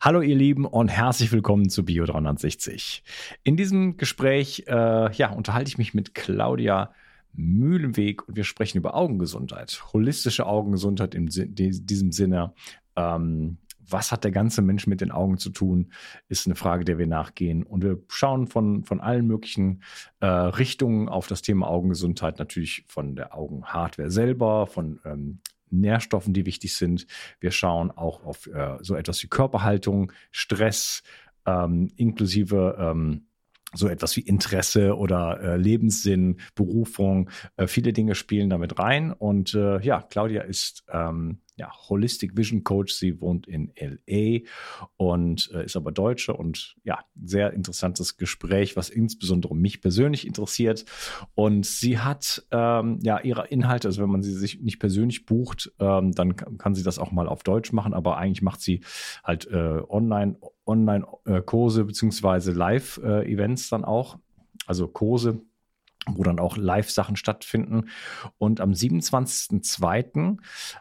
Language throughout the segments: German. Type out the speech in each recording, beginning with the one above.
Hallo ihr Lieben und herzlich willkommen zu Bio 360. In diesem Gespräch äh, ja, unterhalte ich mich mit Claudia Mühlenweg und wir sprechen über Augengesundheit, holistische Augengesundheit in diesem Sinne. Ähm, was hat der ganze Mensch mit den Augen zu tun, ist eine Frage, der wir nachgehen. Und wir schauen von, von allen möglichen äh, Richtungen auf das Thema Augengesundheit, natürlich von der Augenhardware selber, von ähm, Nährstoffen, die wichtig sind. Wir schauen auch auf äh, so etwas wie Körperhaltung, Stress, ähm, inklusive ähm, so etwas wie Interesse oder äh, Lebenssinn, Berufung. Äh, viele Dinge spielen damit rein. Und äh, ja, Claudia ist ähm, ja, Holistic Vision Coach. Sie wohnt in LA und äh, ist aber Deutsche und ja, sehr interessantes Gespräch, was insbesondere mich persönlich interessiert. Und sie hat ähm, ja ihre Inhalte, also wenn man sie sich nicht persönlich bucht, ähm, dann kann sie das auch mal auf Deutsch machen, aber eigentlich macht sie halt äh, online Online-Kurse beziehungsweise Live-Events dann auch, also Kurse wo dann auch Live-Sachen stattfinden. Und am 27.02.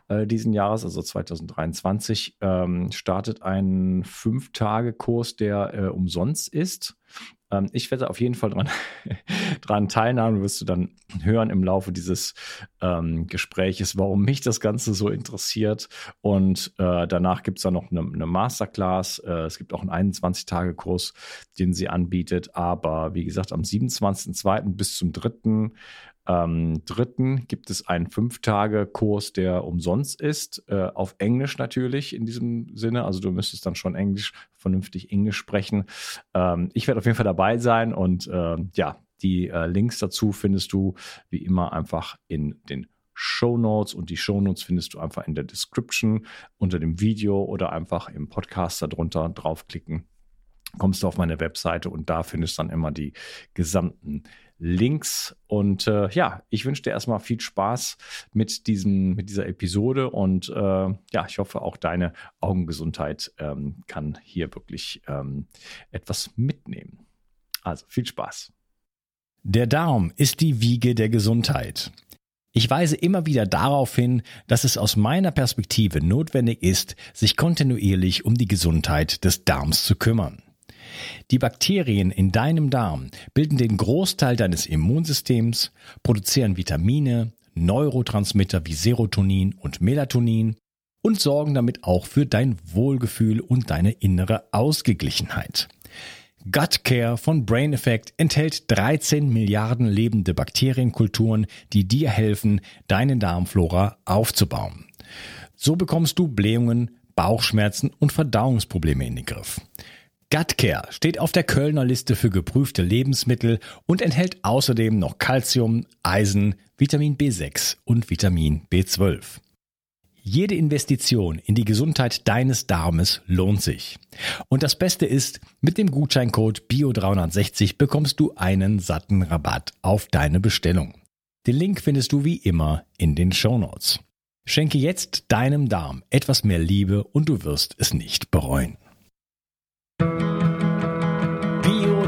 Äh, diesen Jahres, also 2023, ähm, startet ein Fünf-Tage-Kurs, der äh, umsonst ist. Ähm, ich werde auf jeden Fall dran, dran teilnehmen, wirst du dann hören im Laufe dieses ähm, Gespräches, warum mich das Ganze so interessiert. Und äh, danach gibt es dann noch eine, eine Masterclass. Äh, es gibt auch einen 21-Tage-Kurs, den sie anbietet. Aber wie gesagt, am 27.02. bis zum 3 ähm, dritten gibt es einen Fünf-Tage-Kurs, der umsonst ist, äh, auf Englisch natürlich in diesem Sinne. Also du müsstest dann schon Englisch, vernünftig Englisch sprechen. Ähm, ich werde auf jeden Fall dabei sein und äh, ja, die äh, Links dazu findest du wie immer einfach in den Show Notes und die Show Notes findest du einfach in der Description unter dem Video oder einfach im Podcast darunter draufklicken. Kommst du auf meine Webseite und da findest du dann immer die gesamten Links. Und äh, ja, ich wünsche dir erstmal viel Spaß mit, diesem, mit dieser Episode und äh, ja, ich hoffe auch deine Augengesundheit ähm, kann hier wirklich ähm, etwas mitnehmen. Also viel Spaß. Der Darm ist die Wiege der Gesundheit. Ich weise immer wieder darauf hin, dass es aus meiner Perspektive notwendig ist, sich kontinuierlich um die Gesundheit des Darms zu kümmern. Die Bakterien in deinem Darm bilden den Großteil deines Immunsystems, produzieren Vitamine, Neurotransmitter wie Serotonin und Melatonin und sorgen damit auch für dein Wohlgefühl und deine innere Ausgeglichenheit. Gut Care von Brain Effect enthält 13 Milliarden lebende Bakterienkulturen, die dir helfen, deine Darmflora aufzubauen. So bekommst du Blähungen, Bauchschmerzen und Verdauungsprobleme in den Griff. Gutcare steht auf der Kölner Liste für geprüfte Lebensmittel und enthält außerdem noch Calcium, Eisen, Vitamin B6 und Vitamin B12. Jede Investition in die Gesundheit deines Darmes lohnt sich. Und das Beste ist, mit dem Gutscheincode BIO360 bekommst du einen satten Rabatt auf deine Bestellung. Den Link findest du wie immer in den Show Notes. Schenke jetzt deinem Darm etwas mehr Liebe und du wirst es nicht bereuen.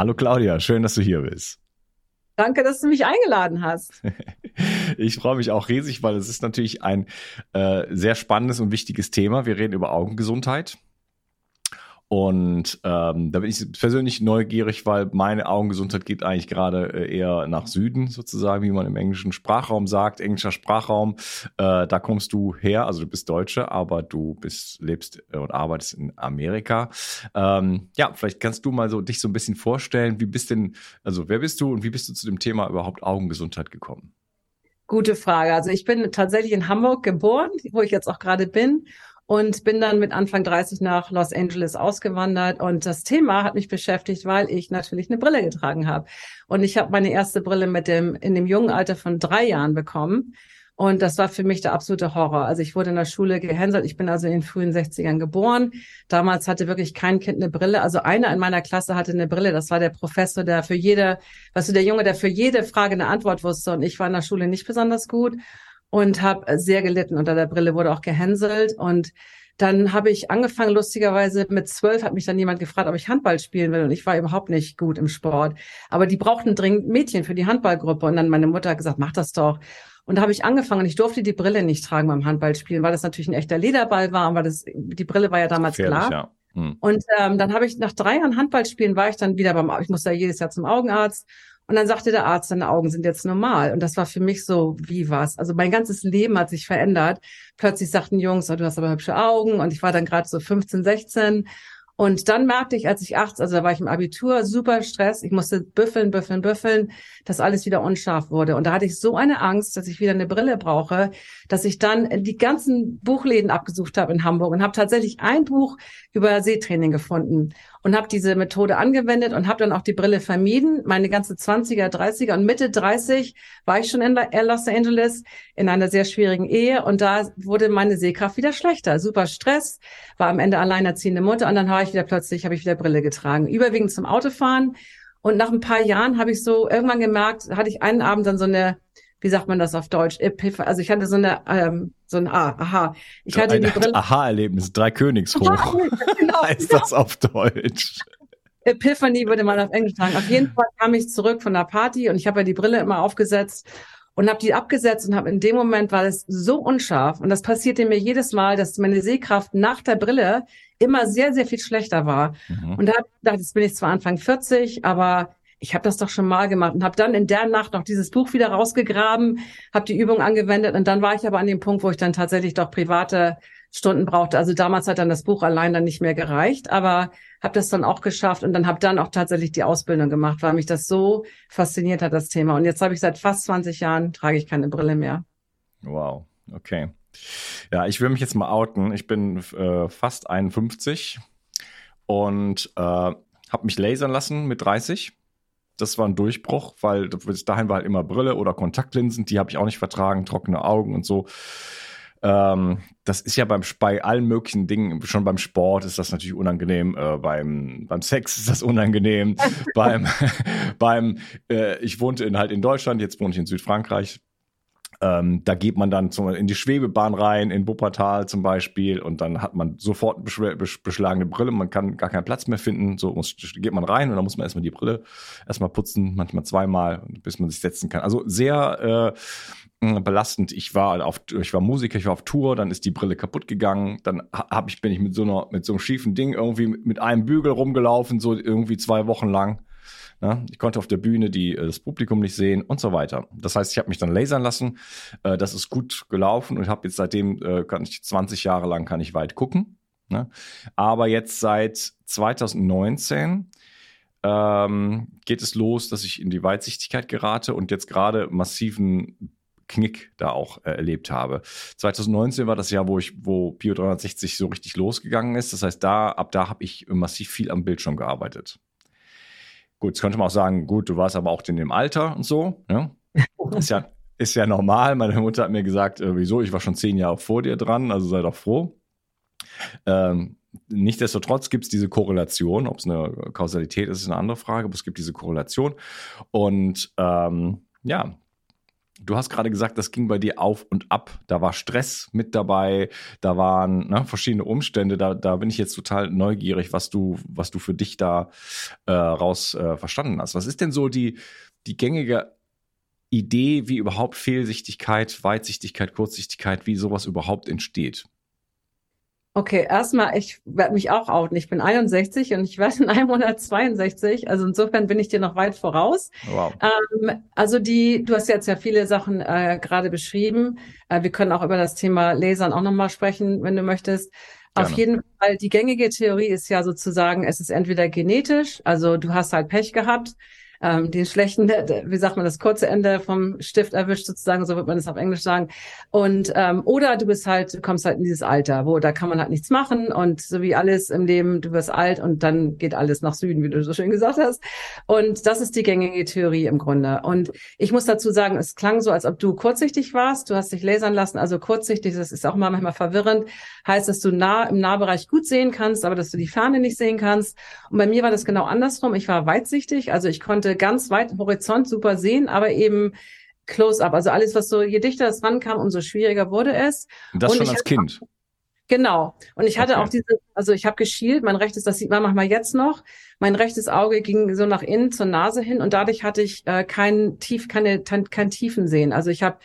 Hallo Claudia, schön, dass du hier bist. Danke, dass du mich eingeladen hast. ich freue mich auch riesig, weil es ist natürlich ein äh, sehr spannendes und wichtiges Thema. Wir reden über Augengesundheit. Und ähm, da bin ich persönlich neugierig, weil meine Augengesundheit geht eigentlich gerade äh, eher nach Süden, sozusagen, wie man im englischen Sprachraum sagt, englischer Sprachraum. Äh, da kommst du her, also du bist Deutsche, aber du bist, lebst äh, und arbeitest in Amerika. Ähm, ja, vielleicht kannst du mal so dich so ein bisschen vorstellen, wie bist denn, also wer bist du und wie bist du zu dem Thema überhaupt Augengesundheit gekommen? Gute Frage. Also ich bin tatsächlich in Hamburg geboren, wo ich jetzt auch gerade bin und bin dann mit Anfang 30 nach Los Angeles ausgewandert. Und das Thema hat mich beschäftigt, weil ich natürlich eine Brille getragen habe. Und ich habe meine erste Brille mit dem in dem jungen Alter von drei Jahren bekommen. Und das war für mich der absolute Horror. Also ich wurde in der Schule gehänselt. Ich bin also in den frühen 60ern geboren. Damals hatte wirklich kein Kind eine Brille. Also einer in meiner Klasse hatte eine Brille. Das war der Professor, der für jede, weißt du, der Junge, der für jede Frage eine Antwort wusste. Und ich war in der Schule nicht besonders gut und habe sehr gelitten unter der Brille, wurde auch gehänselt. Und dann habe ich angefangen, lustigerweise mit zwölf hat mich dann jemand gefragt, ob ich Handball spielen will. Und ich war überhaupt nicht gut im Sport. Aber die brauchten dringend Mädchen für die Handballgruppe. Und dann meine Mutter hat gesagt, mach das doch. Und da habe ich angefangen und ich durfte die Brille nicht tragen beim Handballspielen, weil das natürlich ein echter Lederball war, aber das, die Brille war ja damals klar. Ja. Hm. Und ähm, dann habe ich nach drei Jahren Handballspielen war ich dann wieder beim, ich musste ja jedes Jahr zum Augenarzt. Und dann sagte der Arzt, deine Augen sind jetzt normal. Und das war für mich so, wie was? Also mein ganzes Leben hat sich verändert. Plötzlich sagten Jungs, oh, du hast aber hübsche Augen. Und ich war dann gerade so 15, 16 und dann merkte ich, als ich 18, also da war ich im Abitur, super Stress. Ich musste büffeln, büffeln, büffeln, dass alles wieder unscharf wurde. Und da hatte ich so eine Angst, dass ich wieder eine Brille brauche, dass ich dann die ganzen Buchläden abgesucht habe in Hamburg und habe tatsächlich ein Buch über Sehtraining gefunden und habe diese Methode angewendet und habe dann auch die Brille vermieden. Meine ganze 20er, 30er und Mitte 30 war ich schon in Los Angeles in einer sehr schwierigen Ehe und da wurde meine Sehkraft wieder schlechter. Super Stress, war am Ende alleinerziehende Mutter und dann war ich wieder plötzlich, habe ich wieder Brille getragen. Überwiegend zum Autofahren und nach ein paar Jahren habe ich so irgendwann gemerkt, hatte ich einen Abend dann so eine wie sagt man das auf Deutsch? Epiph also ich hatte so eine, ähm, so ein Ah, aha. Ich hatte ein, die Brille. Aha-Erlebnis, drei Königs hoch. genau, heißt das auf Deutsch. Epiphany würde man auf Englisch sagen. Auf jeden Fall kam ich zurück von der Party und ich habe ja die Brille immer aufgesetzt und habe die abgesetzt und habe in dem Moment war es so unscharf und das passierte mir jedes Mal, dass meine Sehkraft nach der Brille immer sehr sehr viel schlechter war. Mhm. Und da habe ich gedacht, jetzt bin ich zwar Anfang 40, aber ich habe das doch schon mal gemacht und habe dann in der Nacht noch dieses Buch wieder rausgegraben, habe die Übung angewendet und dann war ich aber an dem Punkt, wo ich dann tatsächlich doch private Stunden brauchte. Also damals hat dann das Buch allein dann nicht mehr gereicht, aber habe das dann auch geschafft und dann habe dann auch tatsächlich die Ausbildung gemacht, weil mich das so fasziniert hat, das Thema. Und jetzt habe ich seit fast 20 Jahren, trage ich keine Brille mehr. Wow, okay. Ja, ich will mich jetzt mal outen. Ich bin äh, fast 51 und äh, habe mich lasern lassen mit 30 das war ein Durchbruch, weil bis dahin war halt immer Brille oder Kontaktlinsen, die habe ich auch nicht vertragen, trockene Augen und so. Ähm, das ist ja beim, bei allen möglichen Dingen, schon beim Sport ist das natürlich unangenehm, äh, beim, beim Sex ist das unangenehm, beim, beim äh, ich wohnte in, halt in Deutschland, jetzt wohne ich in Südfrankreich, ähm, da geht man dann zum, in die Schwebebahn rein, in Wuppertal zum Beispiel, und dann hat man sofort beschlagene Brille, man kann gar keinen Platz mehr finden. So muss, geht man rein und dann muss man erstmal die Brille erstmal putzen, manchmal zweimal, bis man sich setzen kann. Also sehr äh, belastend. Ich war auf, ich war Musiker, ich war auf Tour, dann ist die Brille kaputt gegangen, dann hab ich, bin ich mit so einer, mit so einem schiefen Ding irgendwie mit einem Bügel rumgelaufen, so irgendwie zwei Wochen lang. Ja, ich konnte auf der Bühne die, äh, das Publikum nicht sehen und so weiter. Das heißt, ich habe mich dann lasern lassen. Äh, das ist gut gelaufen und habe jetzt seitdem, äh, kann ich 20 Jahre lang kann ich weit gucken. Ne? Aber jetzt seit 2019 ähm, geht es los, dass ich in die Weitsichtigkeit gerate und jetzt gerade massiven Knick da auch äh, erlebt habe. 2019 war das Jahr, wo ich, wo Bio 360 so richtig losgegangen ist. Das heißt, da ab da habe ich massiv viel am Bildschirm gearbeitet. Gut, jetzt könnte man auch sagen, gut, du warst aber auch in dem Alter und so. Ja? Ist ja, ist ja normal. Meine Mutter hat mir gesagt, äh, wieso, ich war schon zehn Jahre vor dir dran, also sei doch froh. Ähm, Nichtsdestotrotz gibt es diese Korrelation, ob es eine Kausalität ist, ist eine andere Frage, aber es gibt diese Korrelation. Und ähm, ja, Du hast gerade gesagt, das ging bei dir auf und ab. Da war Stress mit dabei, da waren ne, verschiedene Umstände. Da, da bin ich jetzt total neugierig, was du, was du für dich da äh, raus äh, verstanden hast. Was ist denn so die, die gängige Idee, wie überhaupt Fehlsichtigkeit, Weitsichtigkeit, Kurzsichtigkeit, wie sowas überhaupt entsteht? Okay, erstmal, ich werde mich auch outen. Ich bin 61 und ich werde in einem Monat 62. Also insofern bin ich dir noch weit voraus. Wow. Ähm, also die, du hast jetzt ja viele Sachen äh, gerade beschrieben. Äh, wir können auch über das Thema Lasern auch nochmal sprechen, wenn du möchtest. Gerne. Auf jeden Fall, die gängige Theorie ist ja sozusagen, es ist entweder genetisch, also du hast halt Pech gehabt, ähm, den schlechten, wie sagt man, das kurze Ende vom Stift erwischt sozusagen, so wird man es auf Englisch sagen. Und ähm, oder du bist halt, du kommst halt in dieses Alter, wo da kann man halt nichts machen und so wie alles im Leben, du wirst alt und dann geht alles nach Süden, wie du so schön gesagt hast. Und das ist die gängige Theorie im Grunde. Und ich muss dazu sagen, es klang so, als ob du kurzsichtig warst. Du hast dich lasern lassen, also kurzsichtig, das ist auch mal manchmal verwirrend. Heißt, dass du nah im Nahbereich gut sehen kannst, aber dass du die Ferne nicht sehen kannst. Und bei mir war das genau andersrum. Ich war weitsichtig, also ich konnte ganz weit im Horizont super sehen, aber eben Close-up. Also alles, was so, je dichter es rankam, umso schwieriger wurde es. Und das und schon als Kind. Genau. Und ich hatte Okay. auch diese, also ich habe geschielt, mein rechtes, das sieht man manchmal jetzt noch, mein rechtes Auge ging so nach innen zur Nase hin und dadurch hatte ich äh, kein tief, keine, kein, kein Tiefen sehen. Also ich habe,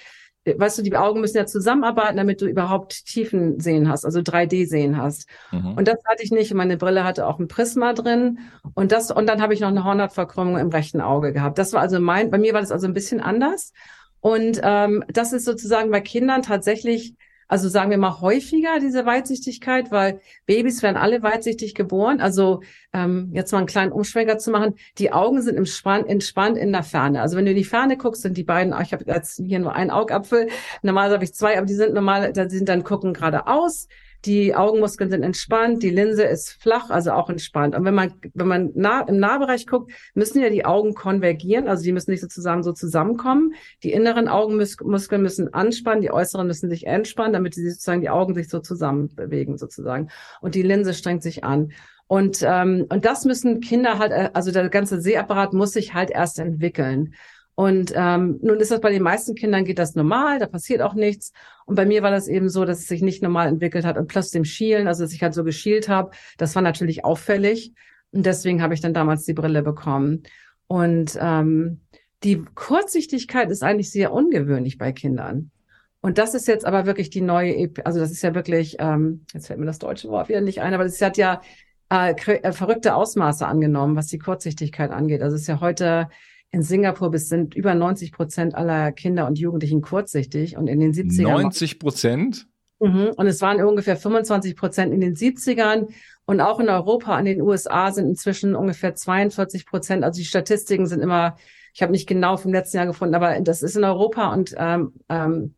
weißt du, die Augen müssen ja zusammenarbeiten, damit du überhaupt Tiefen sehen hast, also 3D sehen hast. Mhm. Und das hatte ich nicht. Meine Brille hatte auch ein Prisma drin. Und das, und dann habe ich noch eine Hornhautverkrümmung im rechten Auge gehabt. Das war also mein, bei mir war das also ein bisschen anders. Und ähm, das ist sozusagen bei Kindern tatsächlich, also sagen wir mal häufiger, diese Weitsichtigkeit, weil Babys werden alle weitsichtig geboren. Also ähm, jetzt mal einen kleinen Umschwenker zu machen, die Augen sind entspannt, entspannt in der Ferne. Also wenn du in die Ferne guckst, sind die beiden, ich habe jetzt hier nur einen Augapfel, normalerweise habe ich zwei, aber die sind normal, da sind dann gucken geradeaus. Die Augenmuskeln sind entspannt, die Linse ist flach, also auch entspannt. Und wenn man, wenn man nah, im Nahbereich guckt, müssen ja die Augen konvergieren, also die müssen nicht sozusagen so zusammenkommen. Die inneren Augenmuskeln müssen anspannen, die äußeren müssen sich entspannen, damit die sozusagen die Augen sich so zusammen bewegen sozusagen. Und die Linse strengt sich an. Und, ähm, und das müssen Kinder halt, äh, also der ganze Sehapparat muss sich halt erst entwickeln. Und ähm, nun ist das bei den meisten Kindern geht das normal, da passiert auch nichts. Und bei mir war das eben so, dass es sich nicht normal entwickelt hat und plus dem Schielen, also dass ich halt so geschielt habe, das war natürlich auffällig. Und deswegen habe ich dann damals die Brille bekommen. Und ähm, die Kurzsichtigkeit ist eigentlich sehr ungewöhnlich bei Kindern. Und das ist jetzt aber wirklich die neue, Ep also das ist ja wirklich, ähm, jetzt fällt mir das deutsche Wort wieder nicht ein, aber das hat ja äh, äh, verrückte Ausmaße angenommen, was die Kurzsichtigkeit angeht. Also es ist ja heute in Singapur bis sind über 90 Prozent aller Kinder und Jugendlichen kurzsichtig und in den 70ern 90 Prozent? Mhm. Und es waren ungefähr 25 Prozent in den 70ern. Und auch in Europa, in den USA sind inzwischen ungefähr 42 Prozent. Also die Statistiken sind immer, ich habe nicht genau vom letzten Jahr gefunden, aber das ist in Europa und ähm, ähm,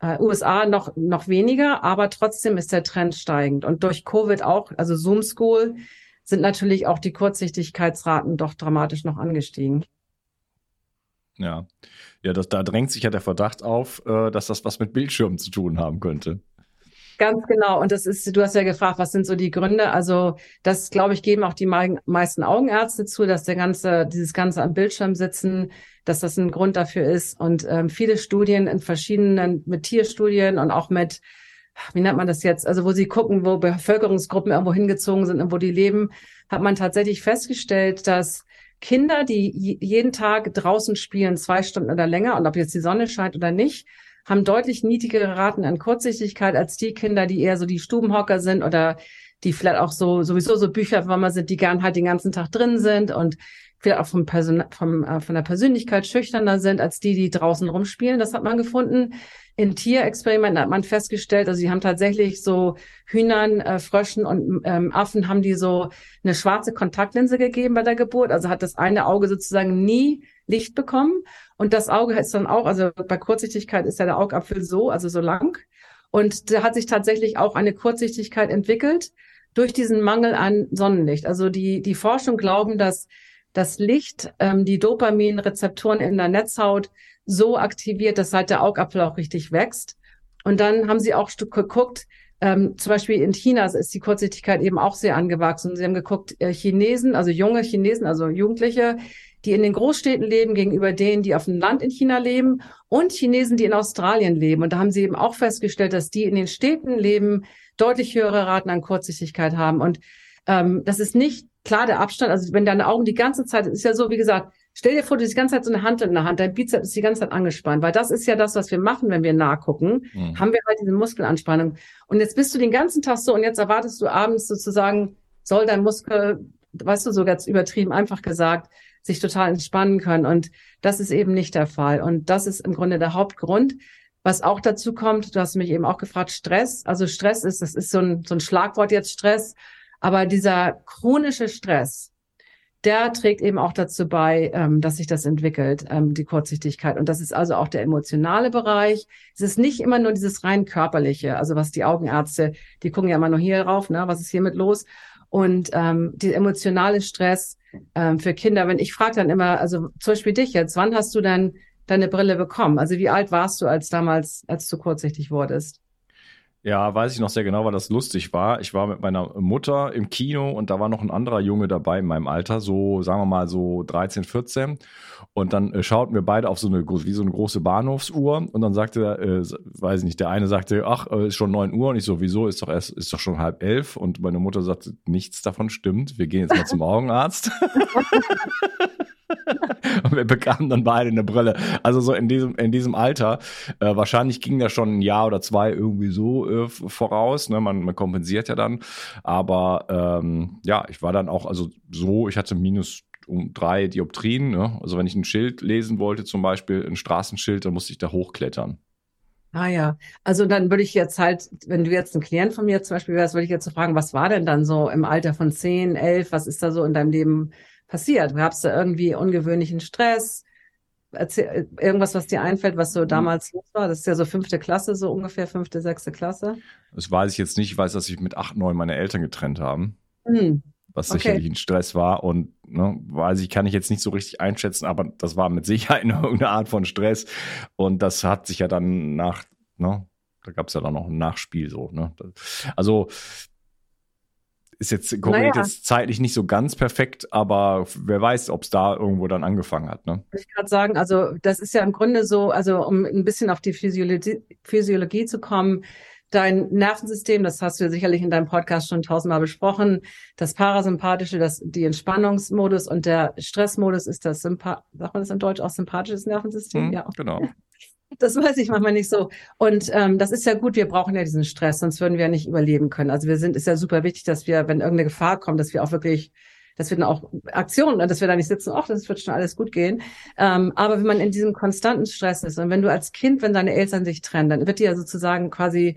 äh, USA noch, noch weniger, aber trotzdem ist der Trend steigend. Und durch Covid auch, also Zoom School, sind natürlich auch die Kurzsichtigkeitsraten doch dramatisch noch angestiegen. Ja. Ja, das, da drängt sich ja der Verdacht auf, äh, dass das was mit Bildschirmen zu tun haben könnte. Ganz genau. Und das ist, du hast ja gefragt, was sind so die Gründe? Also, das, glaube ich, geben auch die mei- meisten Augenärzte zu, dass der ganze, dieses ganze am Bildschirm sitzen, dass das ein Grund dafür ist. Und ähm, viele Studien in verschiedenen, mit Tierstudien und auch mit, wie nennt man das jetzt? Also, wo sie gucken, wo Bevölkerungsgruppen irgendwo hingezogen sind und wo die leben, hat man tatsächlich festgestellt, dass Kinder, die je- jeden Tag draußen spielen, zwei Stunden oder länger, und ob jetzt die Sonne scheint oder nicht, haben deutlich niedrigere Raten an Kurzsichtigkeit als die Kinder, die eher so die Stubenhocker sind oder die vielleicht auch so sowieso so Bücherwürmer sind, die gern halt den ganzen Tag drin sind und vielleicht auch vom Person vom, äh, von der Persönlichkeit schüchterner sind als die, die draußen rumspielen. Das hat man gefunden. In Tierexperimenten hat man festgestellt, also sie haben tatsächlich so Hühnern, äh, Fröschen und ähm, Affen haben die so eine schwarze Kontaktlinse gegeben bei der Geburt. Also hat das eine Auge sozusagen nie Licht bekommen. Und das Auge ist dann auch, also bei Kurzsichtigkeit ist ja der Augapfel so, also so lang. Und da hat sich tatsächlich auch eine Kurzsichtigkeit entwickelt durch diesen Mangel an Sonnenlicht. Also die, die Forschung glauben, dass das Licht ähm, die Dopaminrezeptoren in der Netzhaut so aktiviert, dass halt der Augapfel auch richtig wächst. Und dann haben sie auch geguckt, ähm, zum Beispiel in China ist die Kurzsichtigkeit eben auch sehr angewachsen. Sie haben geguckt, äh, Chinesen, also junge Chinesen, also Jugendliche, die in den Großstädten leben, gegenüber denen, die auf dem Land in China leben und Chinesen, die in Australien leben. Und da haben sie eben auch festgestellt, dass die in den Städten leben, deutlich höhere Raten an Kurzsichtigkeit haben. Und ähm, das ist nicht klar der Abstand. Also wenn deine Augen die ganze Zeit, ist ja so, wie gesagt, stell dir vor, du hast die ganze Zeit so eine Hand in der Hand, dein Bizeps ist die ganze Zeit angespannt, weil das ist ja das, was wir machen, wenn wir nah gucken, Mhm. haben wir halt diese Muskelanspannung. Und jetzt bist du den ganzen Tag so und jetzt erwartest du abends sozusagen, soll dein Muskel, weißt du, so ganz übertrieben einfach gesagt, sich total entspannen können. Und das ist eben nicht der Fall. Und das ist im Grunde der Hauptgrund. Was auch dazu kommt, du hast mich eben auch gefragt, Stress. Also Stress ist, das ist so ein, so ein Schlagwort jetzt Stress. Aber dieser chronische Stress, der trägt eben auch dazu bei, ähm, dass sich das entwickelt, ähm, die Kurzsichtigkeit. Und das ist also auch der emotionale Bereich. Es ist nicht immer nur dieses rein körperliche, also was die Augenärzte, die gucken ja immer nur hier rauf, ne, was ist hiermit los? Und ähm, die emotionale Stress ähm, für Kinder, wenn ich frage dann immer, also zum Beispiel dich jetzt, wann hast du dann deine Brille bekommen? Also wie alt warst du als damals, als du kurzsichtig wurdest? Ja, weiß ich noch sehr genau, weil das lustig war. Ich war mit meiner Mutter im Kino und da war noch ein anderer Junge dabei in meinem Alter, so sagen wir mal so 13, 14. Und dann äh, schauten wir beide auf so eine wie so eine große Bahnhofsuhr und dann sagte, äh, weiß ich nicht, der eine sagte, ach, äh, ist schon neun Uhr und ich so, wieso ist doch erst ist doch schon halb elf und meine Mutter sagte, nichts davon stimmt. Wir gehen jetzt mal zum Augenarzt. und wir bekamen dann beide eine Brille. Also so in diesem, in diesem Alter. Äh, wahrscheinlich ging das schon ein Jahr oder zwei irgendwie so äh, voraus. Ne? Man, man kompensiert ja dann. Aber ähm, ja, ich war dann auch, also so, ich hatte minus um drei Dioptrien. Ne? Also wenn ich ein Schild lesen wollte, zum Beispiel ein Straßenschild, dann musste ich da hochklettern. Ah ja, also dann würde ich jetzt halt, wenn du jetzt ein Klient von mir zum Beispiel wärst, würde ich jetzt so fragen, was war denn dann so im Alter von zehn, elf, was ist da so in deinem Leben passiert? Gab es da irgendwie ungewöhnlichen Stress? Erzähl, irgendwas, was dir einfällt, was so hm. damals los war? Das ist ja so fünfte Klasse, so ungefähr fünfte, sechste Klasse. Das weiß ich jetzt nicht. Ich weiß, dass sich mit acht, neun meine Eltern getrennt haben. Hm. Was okay. sicherlich ein Stress war und ne, weiß ich, kann ich jetzt nicht so richtig einschätzen, aber das war mit Sicherheit eine Art von Stress. Und das hat sich ja dann nach, ne, da gab es ja dann noch ein Nachspiel so. Ne? Also ist jetzt korreliert naja. jetzt zeitlich nicht so ganz perfekt, aber wer weiß, ob es da irgendwo dann angefangen hat. Ne? Ich gerade sagen, also das ist ja im Grunde so, also um ein bisschen auf die Physiologie, Physiologie zu kommen, dein Nervensystem, das hast du ja sicherlich in deinem Podcast schon tausendmal besprochen, das Parasympathische, das, die Entspannungsmodus und der Stressmodus ist das Sympath, sagt man das in Deutsch auch sympathisches Nervensystem? Hm, ja. Genau. Das weiß ich manchmal nicht so. Und ähm, das ist ja gut, wir brauchen ja diesen Stress, sonst würden wir ja nicht überleben können. Also wir sind, ist ja super wichtig, dass wir, wenn irgendeine Gefahr kommt, dass wir auch wirklich, dass wir dann auch Aktionen, dass wir da nicht sitzen, ach, das wird schon alles gut gehen. Ähm, aber wenn man in diesem konstanten Stress ist und wenn du als Kind, wenn deine Eltern sich trennen, dann wird dir ja sozusagen quasi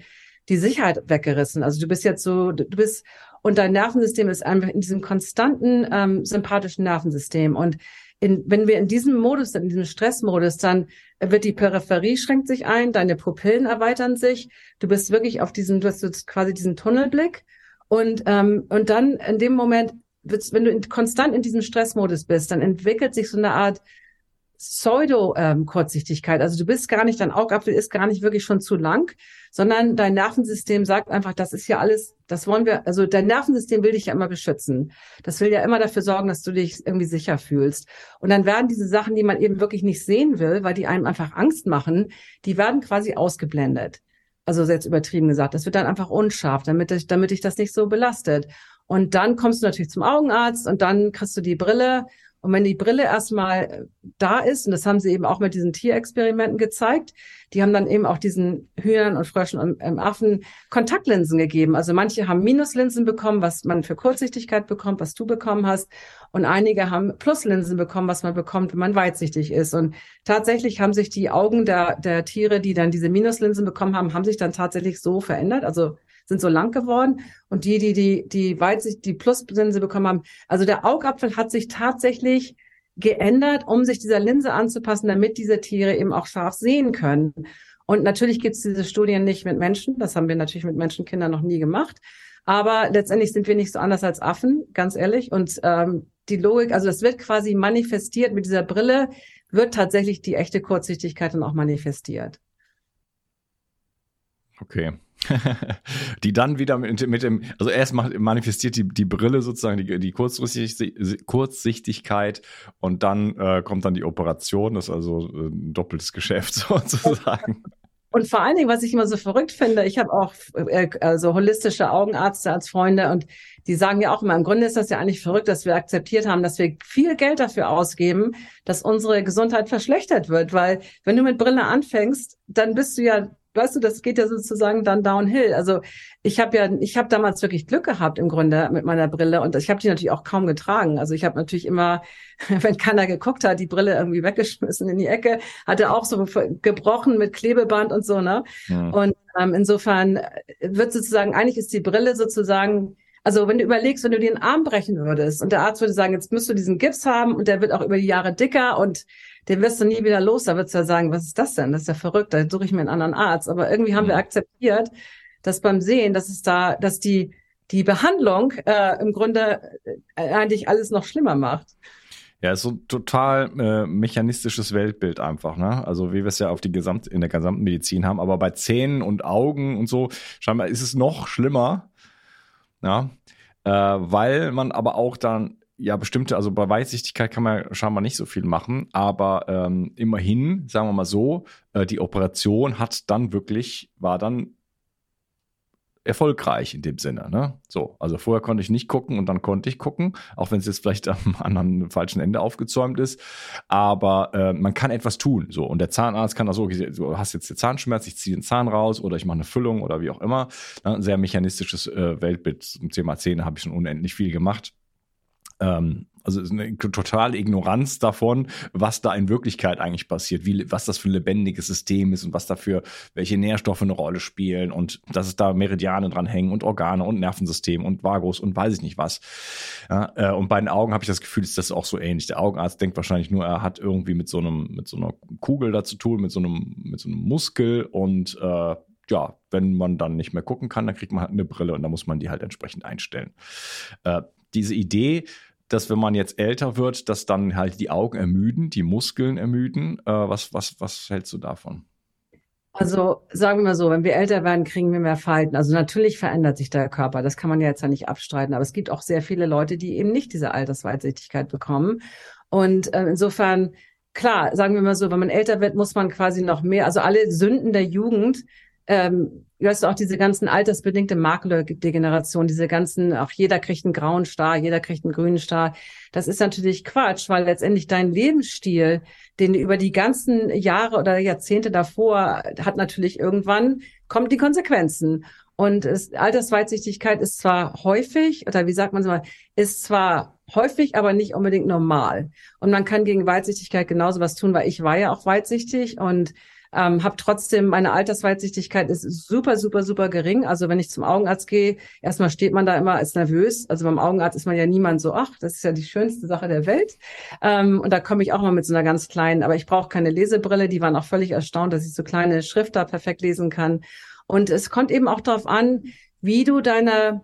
die Sicherheit weggerissen. Also du bist jetzt so, du bist und dein Nervensystem ist einfach in diesem konstanten ähm, sympathischen Nervensystem und in, wenn wir in diesem Modus, in diesem Stressmodus, dann wird die Peripherie schränkt sich ein, deine Pupillen erweitern sich, du bist wirklich auf diesem, du hast quasi diesen Tunnelblick. Und ähm, und dann in dem Moment, wenn du in, konstant in diesem Stressmodus bist, dann entwickelt sich so eine Art Pseudo-Kurzsichtigkeit. Also du bist gar nicht, dein Augapfel ist gar nicht wirklich schon zu lang, sondern dein Nervensystem sagt einfach, das ist ja alles, das wollen wir, also dein Nervensystem will dich ja immer beschützen. Das will ja immer dafür sorgen, dass du dich irgendwie sicher fühlst. Und dann werden diese Sachen, die man eben wirklich nicht sehen will, weil die einem einfach Angst machen, die werden quasi ausgeblendet. Also jetzt übertrieben gesagt. Das wird dann einfach unscharf, damit, ich, damit dich das nicht so belastet. Und dann kommst du natürlich zum Augenarzt und dann kriegst du die Brille und wenn die Brille erstmal äh, da ist, und das haben sie eben auch mit diesen Tierexperimenten gezeigt, die haben dann eben auch diesen Hühnern und Fröschen und ähm, Affen Kontaktlinsen gegeben. Also manche haben Minuslinsen bekommen, was man für Kurzsichtigkeit bekommt, was du bekommen hast. Und einige haben Pluslinsen bekommen, was man bekommt, wenn man weitsichtig ist. Und tatsächlich haben sich die Augen der, der Tiere, die dann diese Minuslinsen bekommen haben, haben sich dann tatsächlich so verändert. Also sind so lang geworden und die, die, die, die Weitsicht, die Pluslinse bekommen haben. Also der Augapfel hat sich tatsächlich geändert, um sich dieser Linse anzupassen, damit diese Tiere eben auch scharf sehen können. Und natürlich gibt es diese Studien nicht mit Menschen. Das haben wir natürlich mit Menschenkindern noch nie gemacht. Aber letztendlich sind wir nicht so anders als Affen, ganz ehrlich. Und ähm, die Logik, also das wird quasi manifestiert mit dieser Brille, wird tatsächlich die echte Kurzsichtigkeit dann auch manifestiert. Okay. die dann wieder mit, mit, dem, also erst macht, manifestiert die, die Brille sozusagen, die, die Kurzsichtigkeit und dann äh, kommt dann die Operation, das ist also ein doppeltes Geschäft sozusagen. Und vor allen Dingen, was ich immer so verrückt finde, ich habe auch äh, also holistische Augenärzte als Freunde und die sagen ja auch immer, im Grunde ist das ja eigentlich verrückt, dass wir akzeptiert haben, dass wir viel Geld dafür ausgeben, dass unsere Gesundheit verschlechtert wird, weil wenn du mit Brille anfängst, dann bist du ja weißt du, das geht ja sozusagen dann downhill. Also ich habe ja, ich habe damals wirklich Glück gehabt im Grunde mit meiner Brille und ich habe die natürlich auch kaum getragen. Also ich habe natürlich immer, wenn keiner geguckt hat, die Brille irgendwie weggeschmissen in die Ecke, hatte auch so gebrochen mit Klebeband und so, ne? Ja. Und ähm, insofern wird sozusagen, eigentlich ist die Brille sozusagen Also wenn du überlegst, wenn du den Arm brechen würdest und der Arzt würde sagen, jetzt müsst du diesen Gips haben und der wird auch über die Jahre dicker und den wirst du nie wieder los, da würdest du ja sagen, was ist das denn? Das ist ja verrückt, da suche ich mir einen anderen Arzt. Aber irgendwie haben mhm. wir akzeptiert, dass beim Sehen, dass es da, dass die die Behandlung äh, im Grunde äh, eigentlich alles noch schlimmer macht. Ja, ist so ein total äh, mechanistisches Weltbild einfach, ne? Also wie wir es ja auf die Gesamt in der gesamten Medizin haben, aber bei Zähnen und Augen und so scheinbar ist es noch schlimmer, ja, äh, weil man aber auch dann ja bestimmte, also bei Weitsichtigkeit kann man scheinbar nicht so viel machen, aber ähm, immerhin, sagen wir mal so, äh, die Operation hat dann wirklich war dann erfolgreich in dem Sinne. Ne? So, also vorher konnte ich nicht gucken und dann konnte ich gucken, auch wenn es jetzt vielleicht am anderen falschen Ende aufgezäumt ist. Aber äh, man kann etwas tun. So und der Zahnarzt kann also, okay, du hast jetzt den Zahnschmerz, ich ziehe den Zahn raus oder ich mache eine Füllung oder wie auch immer. Ne? Ein sehr mechanistisches äh, Weltbild zum Thema Zähne habe ich schon unendlich viel gemacht. Ähm, also eine totale Ignoranz davon, was da in Wirklichkeit eigentlich passiert, wie, was das für ein lebendiges System ist und was dafür, welche Nährstoffe eine Rolle spielen und dass es da Meridiane dran hängen und Organe und Nervensystem und Vagus und weiß ich nicht was. Ja, äh, und bei den Augen habe ich das Gefühl, ist das auch so ähnlich. Der Augenarzt denkt wahrscheinlich nur, er hat irgendwie mit so einem, mit so einer Kugel da zu tun, mit so einem, mit so einem Muskel und äh, ja, wenn man dann nicht mehr gucken kann, dann kriegt man halt eine Brille und da muss man die halt entsprechend einstellen. Äh, diese Idee, dass wenn man jetzt älter wird, dass dann halt die Augen ermüden, die Muskeln ermüden. Äh, was, was, was hältst du davon? Also sagen wir mal so, wenn wir älter werden, kriegen wir mehr Falten. Also natürlich verändert sich der Körper, das kann man ja jetzt ja nicht abstreiten, aber es gibt auch sehr viele Leute, die eben nicht diese Altersweitsichtigkeit bekommen. Und äh, insofern, klar, sagen wir mal so, wenn man älter wird, muss man quasi noch mehr, also alle Sünden der Jugend ähm, du hast auch diese ganzen altersbedingte Makeldegeneration, diese ganzen, auch jeder kriegt einen grauen Star, jeder kriegt einen grünen Star. Das ist natürlich Quatsch, weil letztendlich dein Lebensstil, den über die ganzen Jahre oder Jahrzehnte davor hat natürlich irgendwann, kommen die Konsequenzen. Und es, Altersweitsichtigkeit ist zwar häufig, oder wie sagt man es mal, ist zwar häufig, aber nicht unbedingt normal. Und man kann gegen Weitsichtigkeit genauso was tun, weil ich war ja auch weitsichtig und ähm, habe trotzdem, meine Altersweitsichtigkeit ist super, super, super gering. Also wenn ich zum Augenarzt gehe, erstmal steht man da immer als nervös. Also beim Augenarzt ist man ja niemand so, ach, das ist ja die schönste Sache der Welt. Ähm, und da komme ich auch mal mit so einer ganz kleinen, aber ich brauche keine Lesebrille. Die waren auch völlig erstaunt, dass ich so kleine Schrift da perfekt lesen kann. Und es kommt eben auch darauf an, wie du deine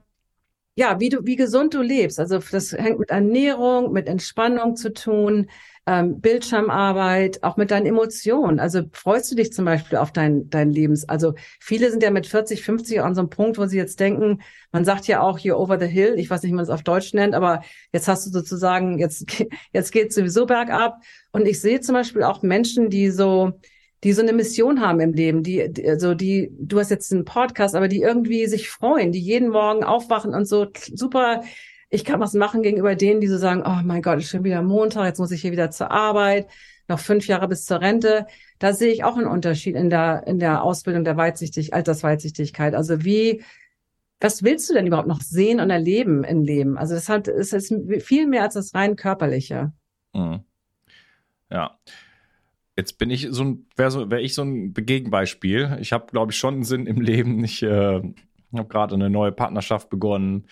ja, wie du, wie gesund du lebst. Also das hängt mit Ernährung, mit Entspannung zu tun, ähm, Bildschirmarbeit, auch mit deinen Emotionen. Also freust du dich zum Beispiel auf dein, dein Lebens? Also viele sind ja mit 40, 50 an so einem Punkt, wo sie jetzt denken, man sagt ja auch hier over the hill, ich weiß nicht, wie man es auf Deutsch nennt, aber jetzt hast du sozusagen, jetzt, jetzt geht sowieso bergab. Und ich sehe zum Beispiel auch Menschen, die so, die so eine Mission haben im Leben, die, die also die, du hast jetzt einen Podcast, aber die irgendwie sich freuen, die jeden Morgen aufwachen und so super ich kann was machen gegenüber denen, die so sagen, oh mein Gott, ist schon wieder Montag, jetzt muss ich hier wieder zur Arbeit, noch fünf Jahre bis zur Rente. Da sehe ich auch einen Unterschied in der, in der Ausbildung der Weitsichtig, Altersweitsichtigkeit. Also wie, was willst du denn überhaupt noch sehen und erleben im Leben? Also das hat, es ist viel mehr als das rein körperliche. Mhm. Ja. Jetzt bin ich so ein, wäre so, wär ich so ein Gegenbeispiel. Ich habe, glaube ich, schon einen Sinn im Leben. Ich äh, habe gerade eine neue Partnerschaft begonnen.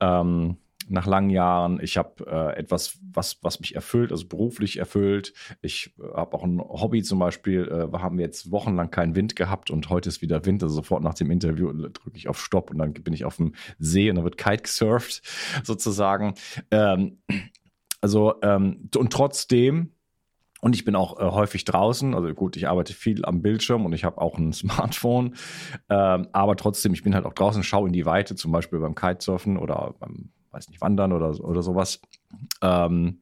Ähm, nach langen Jahren. Ich habe äh, etwas, was, was mich erfüllt, also beruflich erfüllt. Ich äh, habe auch ein Hobby zum Beispiel. Äh, wir haben jetzt wochenlang keinen Wind gehabt und heute ist wieder Wind. Also sofort nach dem Interview drücke ich auf Stopp und dann bin ich auf dem See und dann wird Kite gesurft sozusagen. Ähm, also ähm, und trotzdem und ich bin auch äh, häufig draußen. Also gut, ich arbeite viel am Bildschirm und ich habe auch ein Smartphone. Ähm, aber trotzdem, ich bin halt auch draußen, schaue in die Weite, zum Beispiel beim Kitesurfen oder beim weiß nicht, wandern oder, oder sowas. Ähm,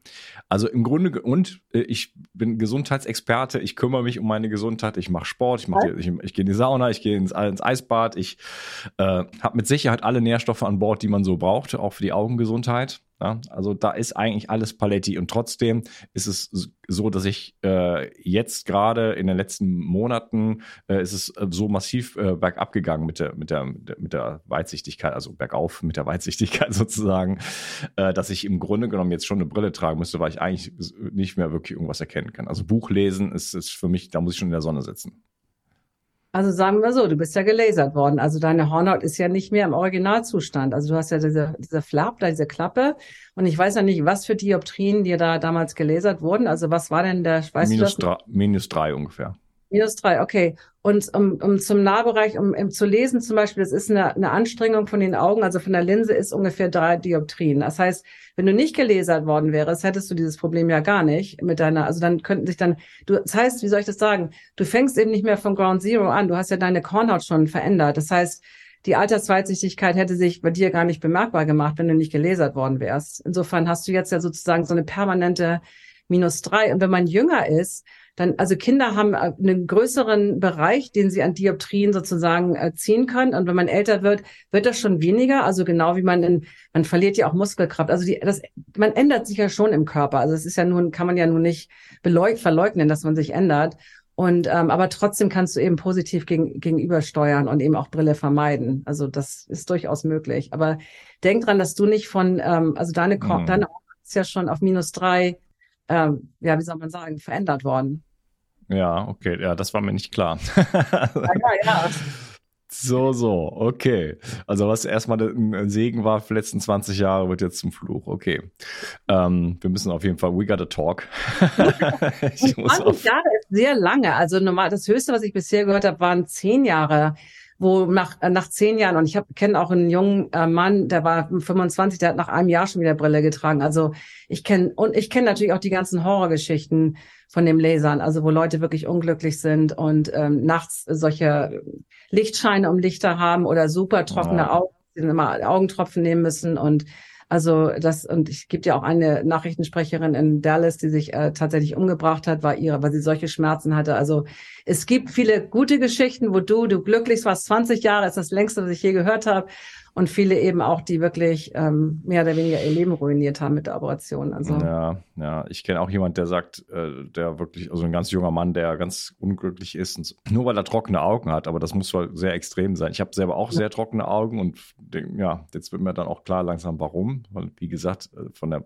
also im Grunde, und äh, ich bin Gesundheitsexperte, ich kümmere mich um meine Gesundheit, ich mache Sport, ich, mach, ich, ich gehe in die Sauna, ich gehe ins, ins Eisbad, ich äh, habe mit Sicherheit alle Nährstoffe an Bord, die man so braucht, auch für die Augengesundheit. Ja, also da ist eigentlich alles Paletti und trotzdem ist es so, dass ich äh, jetzt gerade in den letzten Monaten äh, ist es äh, so massiv äh, bergab gegangen mit der, mit der, mit der Weitsichtigkeit, also bergauf mit der Weitsichtigkeit sozusagen, äh, dass ich im Grunde genommen jetzt schon eine Brille tragen müsste, weil ich eigentlich nicht mehr wirklich irgendwas erkennen kann. Also Buch lesen ist, ist für mich, da muss ich schon in der Sonne sitzen. Also sagen wir so, du bist ja gelasert worden. Also deine Hornhaut ist ja nicht mehr im Originalzustand. Also du hast ja diese, diese Flap, da diese Klappe. Und ich weiß ja nicht, was für Dioptrien dir da damals gelasert wurden. Also was war denn der, weißt minus du das? Drei, minus drei ungefähr. Minus drei, okay. Und um, um zum Nahbereich, um, um zu lesen zum Beispiel, das ist eine, eine Anstrengung von den Augen, also von der Linse ist ungefähr drei Dioptrien. Das heißt, wenn du nicht gelasert worden wärst, hättest du dieses Problem ja gar nicht mit deiner, also dann könnten sich dann, du, das heißt, wie soll ich das sagen? Du fängst eben nicht mehr von Ground Zero an. Du hast ja deine Kornhaut schon verändert. Das heißt, die Altersweitsichtigkeit hätte sich bei dir gar nicht bemerkbar gemacht, wenn du nicht gelasert worden wärst. Insofern hast du jetzt ja sozusagen so eine permanente minus drei. Und wenn man jünger ist, dann, also Kinder haben äh, einen größeren Bereich, den sie an Dioptrien sozusagen äh, ziehen können. Und wenn man älter wird, wird das schon weniger. Also genau wie man in, man verliert ja auch Muskelkraft. Also die, das, man ändert sich ja schon im Körper. Also es ist ja nun, kann man ja nun nicht beleug, verleugnen, dass man sich ändert. Und ähm, aber trotzdem kannst du eben positiv gegen, gegenübersteuern und eben auch Brille vermeiden. Also das ist durchaus möglich. Aber denk dran, dass du nicht von, ähm, also deine, mhm. deine ist ja schon auf minus drei ähm, ja, wie soll man sagen, verändert worden. Ja, okay, ja, das war mir nicht klar. ja, ja, ja. So, so, okay. Also was erstmal ein Segen war für die letzten 20 Jahre, wird jetzt zum Fluch. Okay. Ähm, wir müssen auf jeden Fall, we gotta talk. ich 20 Jahre ist sehr lange. Also normal, das Höchste, was ich bisher gehört habe, waren 10 Jahre wo nach, äh, nach zehn Jahren, und ich kenne auch einen jungen äh, Mann, der war 25, der hat nach einem Jahr schon wieder Brille getragen. Also ich kenne, und ich kenne natürlich auch die ganzen Horrorgeschichten von dem Lasern, also wo Leute wirklich unglücklich sind und ähm, nachts solche Lichtscheine um Lichter haben oder super trockene wow. Augen, die immer Augentropfen nehmen müssen und also das, und ich gibt ja auch eine Nachrichtensprecherin in Dallas, die sich äh, tatsächlich umgebracht hat, war ihre, weil sie solche Schmerzen hatte. Also es gibt viele gute Geschichten, wo du, du glücklich warst, 20 Jahre ist das längste, was ich je gehört habe und viele eben auch, die wirklich ähm, mehr oder weniger ihr Leben ruiniert haben mit der Operation. Also ja, ja, ich kenne auch jemand, der sagt, äh, der wirklich, also ein ganz junger Mann, der ganz unglücklich ist, und so, nur weil er trockene Augen hat, aber das muss wohl sehr extrem sein. Ich habe selber auch sehr trockene Augen und ja, jetzt wird mir dann auch klar langsam, warum, weil wie gesagt, äh, von der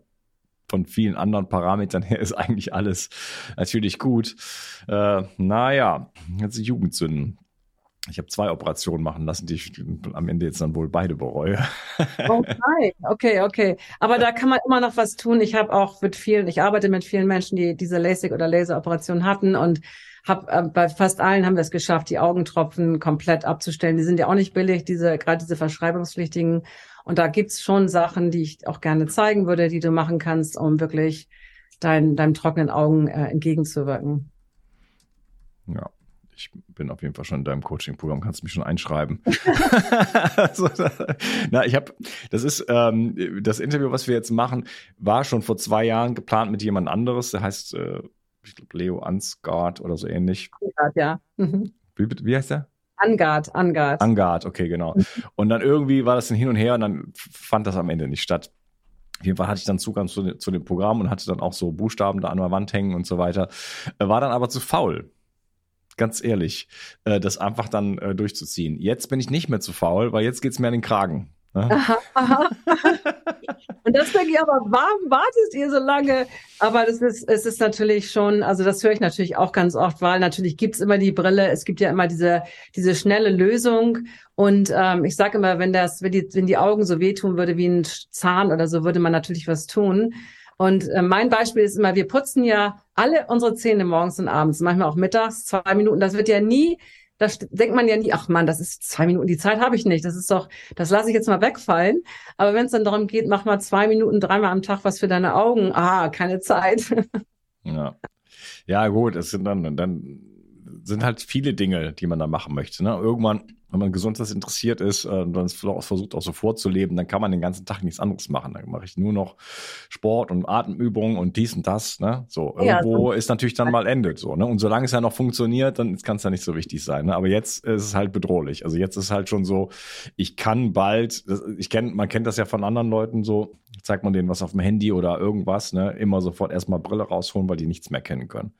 von vielen anderen Parametern her ist eigentlich alles natürlich gut. Äh, naja, jetzt die Jugendsünden. Ich habe zwei Operationen machen lassen, die ich am Ende jetzt dann wohl beide bereue. Oh nein, okay, okay. Aber da kann man immer noch was tun. Ich habe auch mit vielen, ich arbeite mit vielen Menschen, die diese LASIK oder Laseroperation hatten und hab, äh, bei fast allen haben wir es geschafft, die Augentropfen komplett abzustellen. Die sind ja auch nicht billig, diese gerade diese verschreibungspflichtigen. Und da gibt's schon Sachen, die ich auch gerne zeigen würde, die du machen kannst, um wirklich dein, deinem trockenen Augen äh, entgegenzuwirken. Ja, ich bin auf jeden Fall schon in deinem Coaching-Programm, kannst mich schon einschreiben. also, na, ich habe, das ist ähm, das Interview, was wir jetzt machen, war schon vor zwei Jahren geplant mit jemand anderes. Der heißt, äh, ich glaube, Leo Ansgard oder so ähnlich. Ansgard, ja. Mhm. Wie, wie heißt der? Angard, Angard. Angard, okay, genau. Und dann irgendwie war das ein Hin und Her und dann fand das am Ende nicht statt. Auf jeden Fall hatte ich dann Zugang zu, zu, dem Programm und hatte dann auch so Buchstaben da an der Wand hängen und so weiter. War dann aber zu faul ganz ehrlich, äh, das einfach dann äh, durchzuziehen. Jetzt bin ich nicht mehr zu faul, weil jetzt geht's mir an den Kragen. Ne? Aha, aha. Und das denke ich aber, warum wartet ihr so lange? Aber das ist, es ist natürlich schon, also das höre ich natürlich auch ganz oft, weil natürlich gibt's immer die Brille, es gibt ja immer diese, diese schnelle Lösung. Und ähm, ich sage immer, wenn das, wenn die, wenn die Augen so wehtun würde wie ein Zahn oder so, würde man natürlich was tun. Und äh, mein Beispiel ist immer, wir putzen ja alle unsere Zähne morgens und abends, manchmal auch mittags, zwei Minuten. Das wird ja nie, da denkt man ja nie, ach man, das ist zwei Minuten, die Zeit habe ich nicht. Das ist doch, das lasse ich jetzt mal wegfallen. Aber wenn es dann darum geht, mach mal zwei Minuten, dreimal am Tag was für deine Augen, ah, keine Zeit. ja. Ja, gut, es sind dann, dann sind halt viele Dinge, die man da machen möchte. Ne? Irgendwann wenn man gesundheits interessiert ist äh, und dann versucht auch so vorzuleben, dann kann man den ganzen Tag nichts anderes machen. Dann mache ich nur noch Sport und Atemübungen und dies und das. Ne? So irgendwo ja, ist natürlich dann mal endet so. Ne? Und solange es ja noch funktioniert, dann kann es ja nicht so wichtig sein. Ne? Aber jetzt ist es halt bedrohlich. Also jetzt ist halt schon so, ich kann bald, ich kenne, man kennt das ja von anderen Leuten so, zeigt man denen was auf dem Handy oder irgendwas, ne? immer sofort erstmal Brille rausholen, weil die nichts mehr kennen können.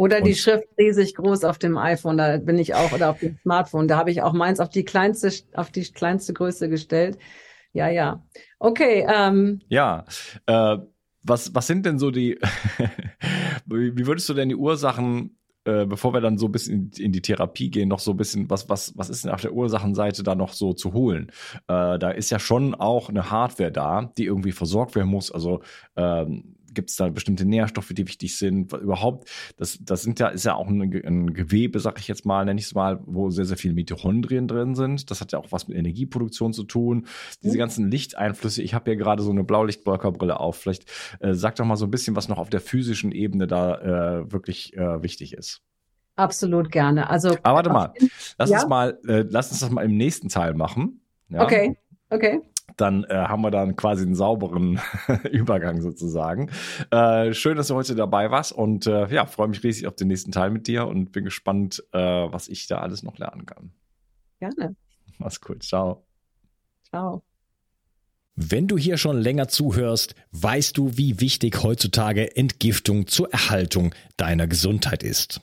Oder und die Schrift riesig groß auf dem iPhone, da bin ich auch, oder auf dem Smartphone. Da habe ich auch meins auf die kleinste, auf die kleinste Größe gestellt. Ja, ja. Okay. Ähm. Ja. Äh, was, was sind denn so die, wie würdest du denn die Ursachen äh, bevor wir dann so ein bisschen in, die Therapie gehen, noch so ein bisschen, was, was, was ist denn auf der Ursachenseite da noch so zu holen? Äh, da ist ja schon auch eine Hardware da, die irgendwie versorgt werden muss. Also ähm, gibt es da bestimmte Nährstoffe, die wichtig sind? Überhaupt, das, das sind ja, ist ja auch ein, ein Gewebe, sag ich jetzt mal, nenne ich es mal, wo sehr, sehr viele Mitochondrien drin sind. Das hat ja auch was mit Energieproduktion zu tun. Diese mhm. ganzen Lichteinflüsse, ich habe ja gerade so eine Blaulichtblockerbrille auf. Vielleicht äh, sag doch mal so ein bisschen, was noch auf der physischen Ebene da äh, wirklich äh, wichtig ist. Absolut gerne. Also, Aber warte mal, lass ja? uns mal, äh, lass uns das mal im nächsten Teil machen. Ja? Okay, okay dann äh, haben wir dann quasi einen sauberen Übergang sozusagen. Äh, schön, dass du heute dabei warst und äh, ja, freue mich riesig auf den nächsten Teil mit dir und bin gespannt, äh, was ich da alles noch lernen kann. Gerne. Mach's gut. Ciao. Ciao. Wenn du hier schon länger zuhörst, weißt du, wie wichtig heutzutage Entgiftung zur Erhaltung deiner Gesundheit ist.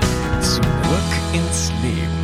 Zurück ins Leben.